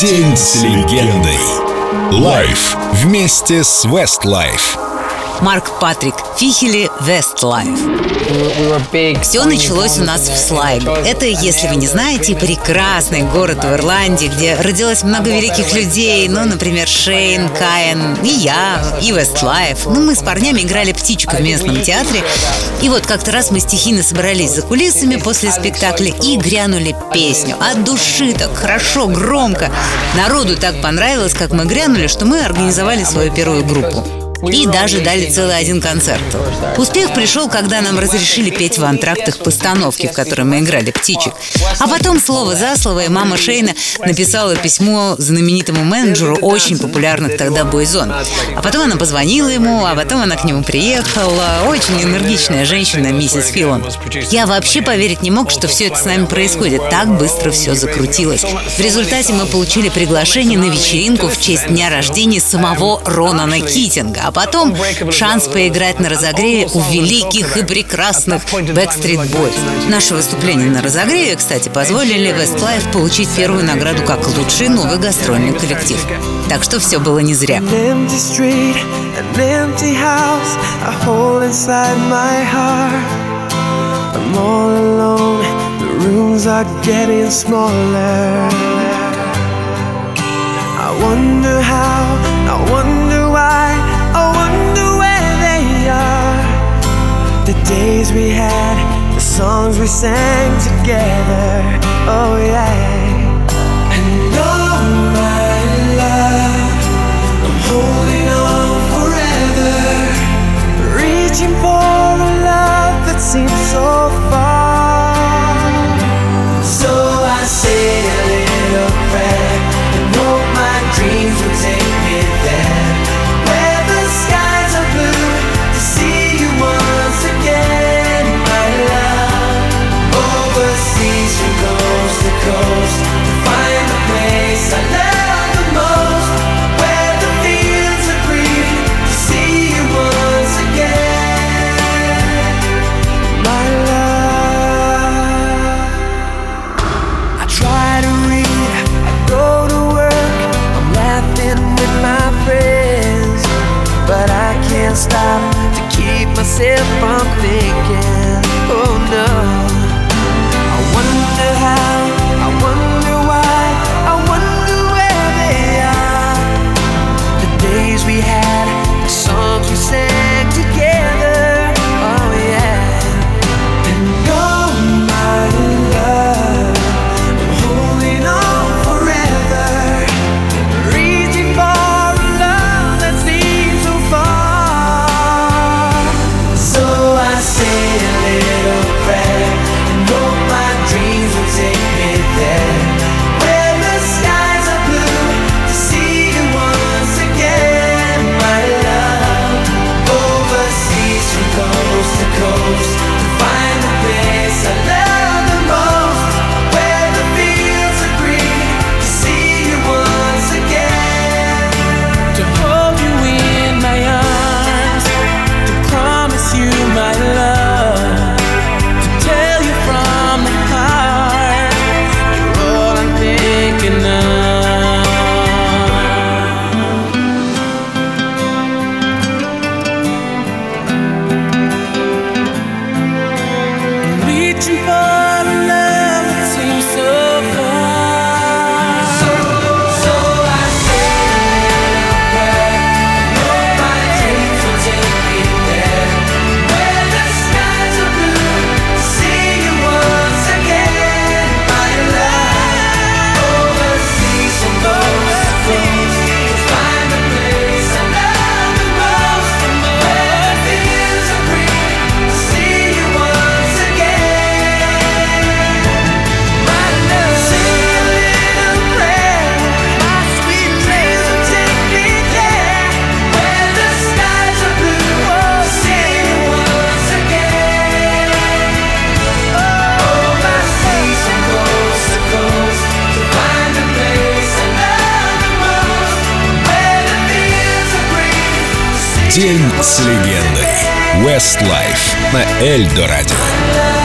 День с легендой. Live вместе с Westlife. Марк Патрик Фихели, Westlife. Все началось у нас в Слайго. Это, если вы не знаете, прекрасный город в Ирландии, где родилось много великих людей. Ну, например, Шейн, Киан, и я, и Westlife. Ну, мы с парнями играли птичку в местном театре. И вот как-то раз мы стихийно собрались за кулисами после спектакля и грянули песню. От души так хорошо, громко. Народу так понравилось, как мы грянули, что мы организовали свою первую группу и даже дали целый один концерт. Успех пришел, когда нам разрешили петь в антрактах постановки, в которой мы играли птичек. А потом слово за слово, и мама Шейна написала письмо знаменитому менеджеру очень популярных тогда бойзон. А потом она позвонила ему, а потом она к нему приехала. Очень энергичная женщина, миссис Филон. Я вообще поверить не мог, что все это с нами происходит. Так быстро все закрутилось. В результате мы получили приглашение на вечеринку в честь дня рождения самого Ронана Китинга. А потом шанс поиграть на разогреве у великих и прекрасных Backstreet Boys. Наше выступление на разогреве, кстати, позволили Westlife получить первую награду как лучший новый гастрольный коллектив. Так что все было не зря. I wonder how, I wonder we sang together. Oh, yeah. And all my love, I'm holding on forever, reaching for a love that seems so season goes to coast. We had, 师傅 День с легендой. Westlife на Эльдо радио.